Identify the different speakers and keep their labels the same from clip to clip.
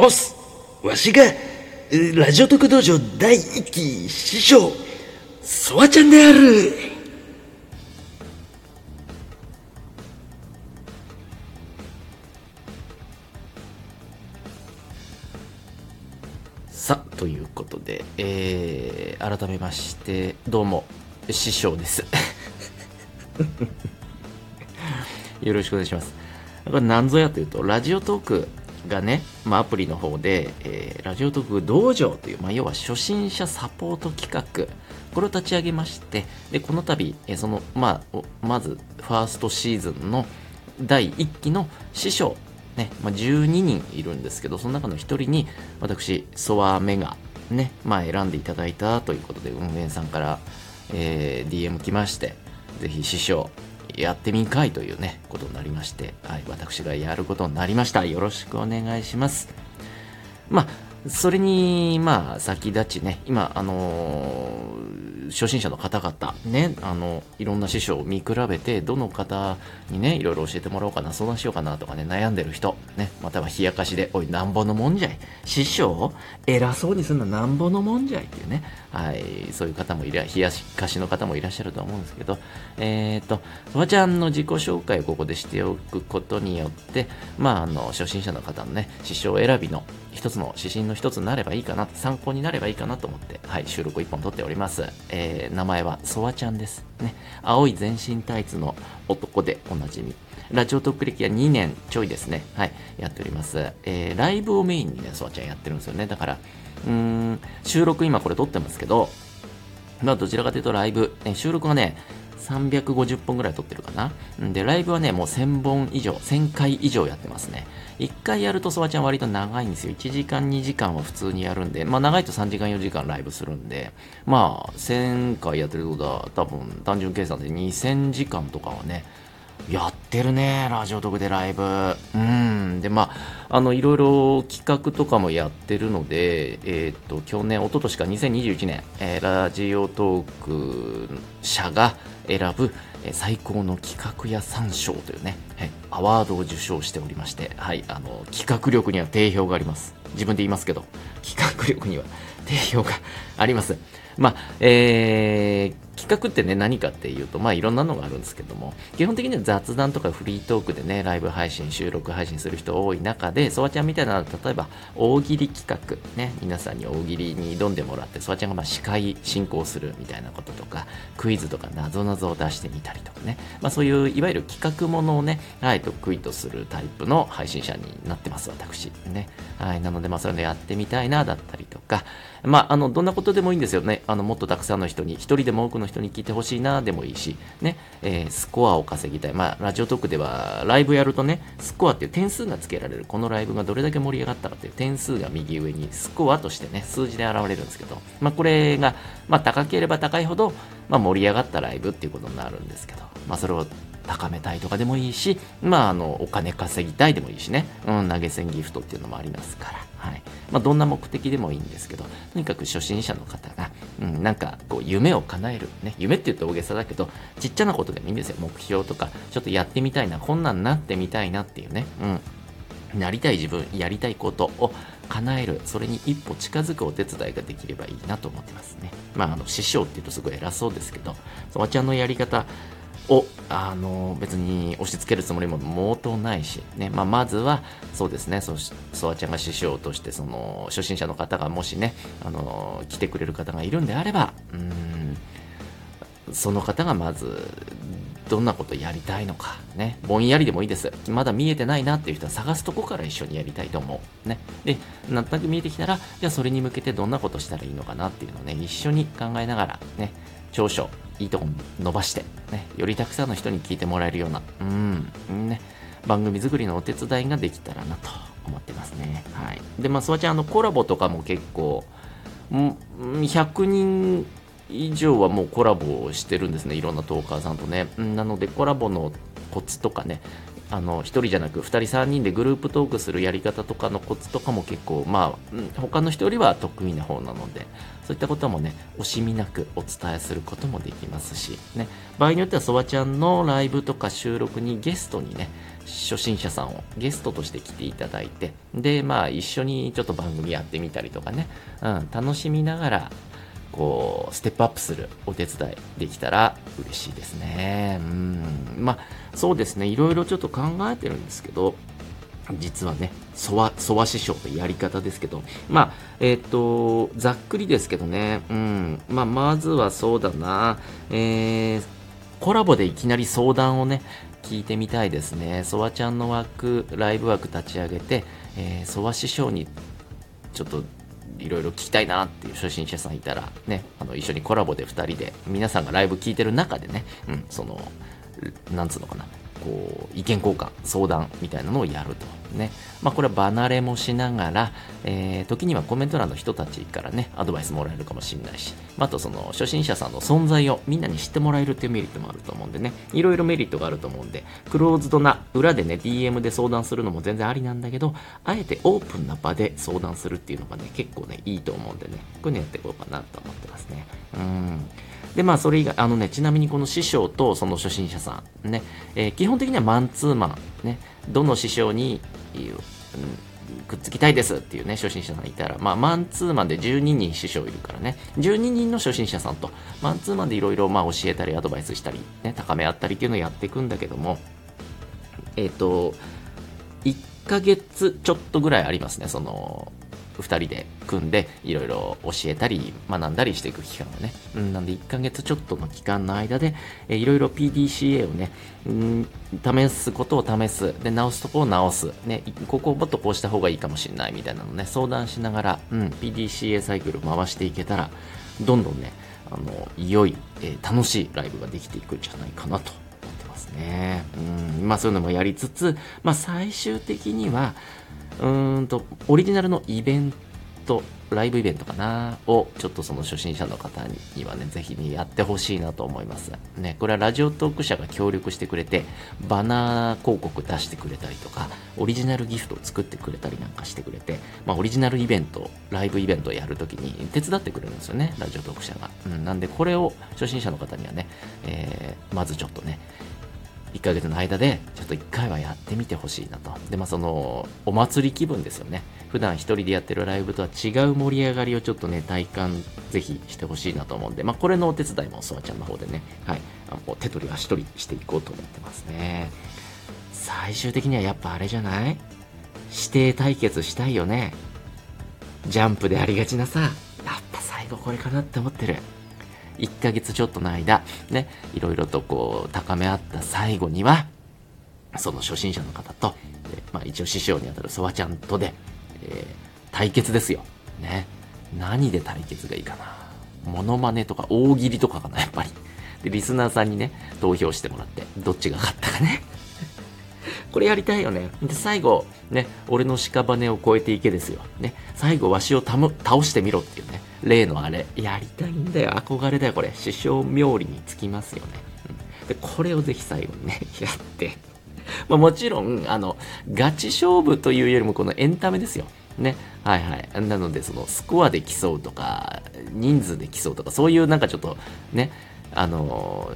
Speaker 1: おっすわしが、えラジオ特道場第一期師匠、ソワちゃんである。さあ、ということで、えー、改めまして、どうも、師匠です。よろしくお願いします。これ何ぞやというと、ラジオトークがね、まあ、アプリの方で、えーラジオトーク道場という、まあ、要は初心者サポート企画、これを立ち上げまして、で、この度、えーその、まあ、まず、ファーストシーズンの第1期の師匠、ね、まあ、12人いるんですけど、その中の1人に、私、ソワメが、ね、まあ、選んでいただいたということで、運営さんから、えー DM 来まして、ぜひ師匠、やってみんかいというね、ことになりまして、はい、私がやることになりました。よろしくお願いします。まあ、それに、まあ、先立ちね、今、あのー初心者の方々、ね、あの、いろんな師匠を見比べて、どの方にね、いろいろ教えてもらおうかな、相談しようかなとかね、悩んでる人、ね、または冷やかしで、おい、なんぼのもんじゃい。師匠偉そうにすんのなんぼのもんじゃいっていうね、はい、そういう方もいら、冷やかしの方もいらっしゃると思うんですけど、えっ、と、そばちゃんの自己紹介をここでしておくことによって、まあ、あの、初心者の方のね、師匠選びの一つの指針の一つになればいいかな、参考になればいいかなと思って、はい、収録を一本撮っております。え名前はソワちゃんです。ね、青い全身タイツの男でおなじみ。ラジオトーク歴は2年ちょいですね。はい、やっております。えー、ライブをメインにね、ソワちゃんやってるんですよね。だから、うん、収録今これ撮ってますけど、まあ、どちらかというとライブ、ね、収録がね、350本ぐらい撮ってるかな。で、ライブはね、もう1000本以上、1000回以上やってますね。1回やるとソワちゃん割と長いんですよ。1時間、2時間は普通にやるんで、まあ長いと3時間、4時間ライブするんで、まあ1000回やってるってことは多分単純計算で2000時間とかはね、やってるね、ラジオ特でライブ。うん。で、まあ、あの、いろいろ企画とかもやってるので、えーと、去年、一昨年か2021年、えーラジオトーク社が選ぶ、えー最高の企画屋三賞というね、はいアワードを受賞しておりまして、はい、あの、企画力には定評があります。自分で言いますけど、企画力には定評があります。まあ、えー企画ってね、何かっていうと、まあいろんなのがあるんですけども、基本的には雑談とかフリートークでね、ライブ配信、収録配信する人多い中で、ソワちゃんみたいな、例えば大喜利企画、ね、皆さんに大喜利に挑んでもらって、ソワちゃんがまあ司会進行するみたいなこととか、クイズとか謎々を出してみたりとかね、まあそういういわゆる企画ものをね、はい、得意とするタイプの配信者になってます、私。ね。はい、なのでまあそういうのやってみたいな、だったりとか、まああの、どんなことでもいいんですよね。あの、もっとたくさんの人に、一人でも多くの人に聞いてほしいな、でもいいし、ね、えースコアを稼ぎたい。まあ、ラジオトークでは、ライブやるとね、スコアっていう点数がつけられる。このライブがどれだけ盛り上がったかという点数が右上に、スコアとしてね、数字で現れるんですけど、まあ、これが、まあ、高ければ高いほど、まあ、盛り上がったライブっていうことになるんですけど、まあ、それを高めたいとかでもいいし、まあ、あの、お金稼ぎたいでもいいしね、うん、投げ銭ギフトっていうのもありますから、はい。まあ、どんな目的でもいいんですけど、とにかく初心者の方が、うん、なんか、こう、夢を叶える。ね、夢って言うと大げさだけど、ちっちゃなことでもいいんですよ。目標とか、ちょっとやってみたいな、こんなんなってみたいなっていうね、うん。なりたい自分、やりたいことを叶える、それに一歩近づくお手伝いができればいいなと思ってますね。まあ、あの、師匠って言うとすごい偉そうですけど、そばちゃんのやり方を、あの、別に押し付けるつもりも毛頭ないし、ね、まあ、まずは、そうですね、そしそばちゃんが師匠として、その、初心者の方がもしね、あの、来てくれる方がいるんであれば、うん、その方がまず、どんなことやりたいのか、ね、ぼんやりでもいいです。まだ見えてないなっていう人は探すとこから一緒にやりたいと思う。ね。で、なんとなく見えてきたら、じゃあそれに向けてどんなことしたらいいのかなっていうのをね、一緒に考えながら、ね、長所、いいとこ伸ばして、ね、よりたくさんの人に聞いてもらえるような、うん、ね、番組作りのお手伝いができたらなと思ってますね。はい。で、まあ、そばちゃん、あの、コラボとかも結構、100人以上はもうコラボしてるんですね、いろんなトーカーさんとね。なので、コラボのコツとかね、あの、一人じゃなく、二人三人でグループトークするやり方とかのコツとかも結構、まあ、他の人よりは得意な方なので、そういったこともね、惜しみなくお伝えすることもできますし、ね、場合によっては、そばちゃんのライブとか収録にゲストにね、初心者さんをゲストとして来ていただいて、で、まあ一緒にちょっと番組やってみたりとかね、うん、楽しみながら、こう、ステップアップするお手伝いできたら嬉しいですね。うん、まあそうですね、いろいろちょっと考えてるんですけど、実はね、ソワ、ソワ師匠のやり方ですけど、まあ、えっ、ー、と、ざっくりですけどね、うん、まあ、まずはそうだな、えー、コラボでいきなり相談をね、聞いてみたいですね。ソワちゃんの枠、ライブ枠立ち上げて、えー、ソワ師匠にちょっといろいろ聞きたいなっていう初心者さんいたら、ね、あの一緒にコラボで2人で、皆さんがライブ聞いてる中でね、うん、その、なんつうのかな、こう意見交換相談みたいなのをやると。ね。まあこれは離れもしながら、えー、時にはコメント欄の人たちからねアドバイスもらえるかもしれないし、まあ、とその初心者さんの存在をみんなに知ってもらえるっていうメリットもあると思うんでね。いろいろメリットがあると思うんでクローズドな裏でね DM で相談するのも全然ありなんだけどあえてオープンな場で相談するっていうのがね結構ねいいと思うんでね。こういうのやっていこうかなと思ってますね。うん。で、まあ、それ以外、あのね、ちなみにこの師匠とその初心者さん、ね、えー、基本的にはマンツーマン、ね、どの師匠に、うん、くっつきたいですっていうね、初心者さんいたら、まあ、マンツーマンで12人師匠いるからね、12人の初心者さんと、マンツーマンでいろいろ教えたり、アドバイスしたり、ね、高め合ったりっていうのをやっていくんだけども、えっ、ー、と、1ヶ月ちょっとぐらいありますね、その、2人で組んでいろいろ教えたり学んだりしていく期間がね、うん、なんで1ヶ月ちょっとの期間の間で、いろいろ PDCA をね、うん、試すことを試す。で直すとこを直す、ね、ここをもっとこうした方がいいかもしれないみたいなのね相談しながら、うん、PDCA サイクル回していけたらどんどんねあの良い、えー、楽しいライブができていくんじゃないかなと。思ってますね。うんまあそういうのもやりつつ、まあ最終的には、うーんと、オリジナルのイベント、ライブイベントかなを、ちょっとその初心者の方にはね、ぜひにやってほしいなと思います。ね、これはラジオトーク社が協力してくれて、バナー広告出してくれたりとか、オリジナルギフトを作ってくれたりなんかしてくれて、まあ、オリジナルイベント、ライブイベントをやるときに手伝ってくれるんですよね、ラジオトーク社が。うん、なんで、これを初心者の方にはね、えー、まずちょっとね、1ヶ月の間でちょっと1回はやってみてほしいなと。で、まあその、お祭り気分ですよね。普段一人でやってるライブとは違う盛り上がりをちょっとね、体感ぜひしてほしいなと思うんで、まあこれのお手伝いもそわちゃんの方でね、はい、あの手取り足取りしていこうと思ってますね。最終的にはやっぱあれじゃない？指定対決したいよね。ジャンプでありがちなさ、やっぱ最後これかなって思ってる。1ヶ月ちょっとの間、ね、いろいろとこう、高め合った最後には、その初心者の方と、まあ一応師匠にあたるソワちゃんとで、えー、対決ですよ。ね。何で対決がいいかな。モノマネとか大喜利とかかな、やっぱり。で、リスナーさんにね、投票してもらって、どっちが勝ったかね。これやりたいよね。で、最後、ね、俺の屍を越えていけですよ。ね、最後、わしを倒してみろっていうね。例のあれ、やりたいんだよ。憧れだよ、これ。師匠冥利につきますよね。うん、で、これをぜひ最後にね、やって。まあ、もちろん、あの、ガチ勝負というよりも、このエンタメですよ。ね。はいはい。なので、その、スコアで競うとか、人数で競うとか、そういうなんかちょっと、ね、あの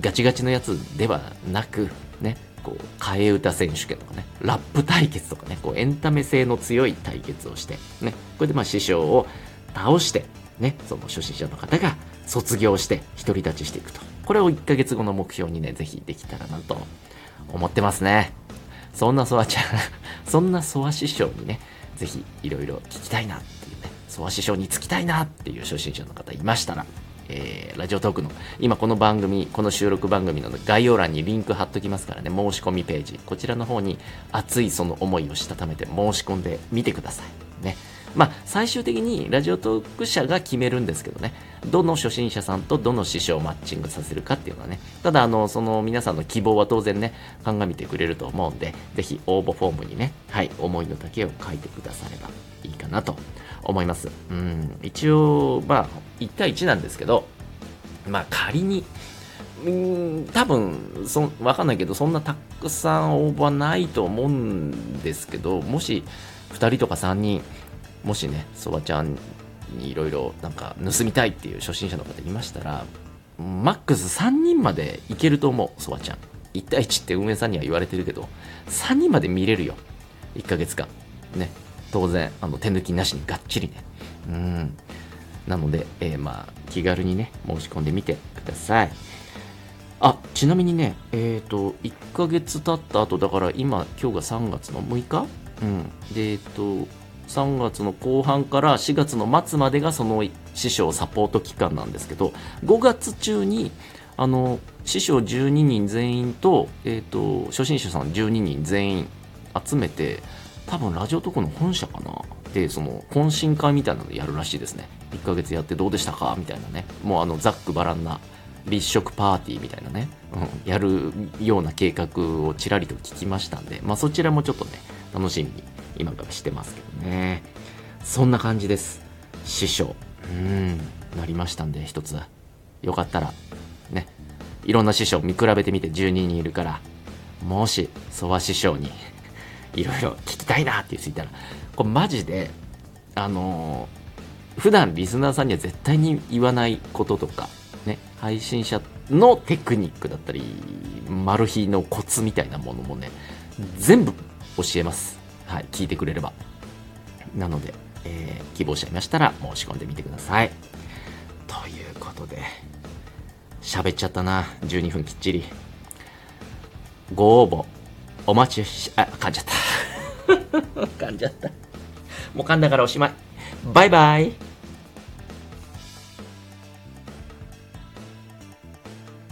Speaker 1: ガチガチのやつではなく、ね、こう、替え歌選手権とかね、ラップ対決とかね、こう、エンタメ性の強い対決をして、ね、これでまあ師匠を倒して、ね、その初心者の方が卒業して独り立ちしていくと。これを1ヶ月後の目標にね、ぜひできたらなと思ってますね。そんなソワちゃん そんなソワ師匠にね、ぜひいろいろ聞きたいなっていうね、ソワ師匠につきたいなっていう初心者の方いましたら、えー、ラジオトークの、今この番組、この収録番組の概要欄にリンク貼っときますからね、申し込みページ、こちらの方に熱いその思いをしたためて申し込んでみてください。ね。まあ、最終的にラジオトーク社が決めるんですけどね、どの初心者さんとどの師匠をマッチングさせるかっていうのはね、ただ、あの、その皆さんの希望は当然ね、鑑みてくれると思うんで、ぜひ応募フォームにね、はい、思いの丈を書いてくださればなと思います。うん、一応、まあ、1対1なんですけど、まあ、仮に、うん、多分そ、わかんないけど、そんなたくさん応募はないと思うんですけど、もし、2人とか3人、もしね、そばちゃんにいろいろなんか盗みたいっていう初心者の方いましたら、マックス3人までいけると思う、そばちゃん。1対1って運営さんには言われてるけど、3人まで見れるよ。1ヶ月間。ね。当然、あの、手抜きなしにがっちりね。うん。なので、えー、まあ、気軽にね、申し込んでみてください。あ、ちなみにね、えっ、ー、と、1ヶ月経った後、だから今、今日が3月の6日？うん。で、えっ、ー、と、3月の後半から4月の末までがその師匠サポート期間なんですけど、5月中に、あの、師匠12人全員と、えっ、ー、と、初心者さん12人全員集めて、多分ラジオトークの本社かな？で、その、懇親会みたいなのやるらしいですね。1ヶ月やってどうでしたか？みたいなね。もうあの、ざっくばらんな立食パーティーみたいなね、うん、やるような計画をちらりと聞きましたんで、まあそちらもちょっとね、楽しみに今からしてますけどね。そんな感じです。師匠。うん、なりましたんで、一つ。よかったら、ね、いろんな師匠見比べてみて12人いるから、もし、ソワ師匠にいろいろ聞きたいなって言っていたら、これマジで、あのー、普段リスナーさんには絶対に言わないこととか、ね、配信者のテクニックだったり、マル秘のコツみたいなものもね、全部教えます。はい、聞いてくれれば。なので、えー、希望者いましたら申し込んでみてください。ということで、喋っちゃったな。12分きっちり。ご応募、お待ちし、あ、噛んじゃった。噛んじゃった。もう噛んだからおしまい。バイバイ。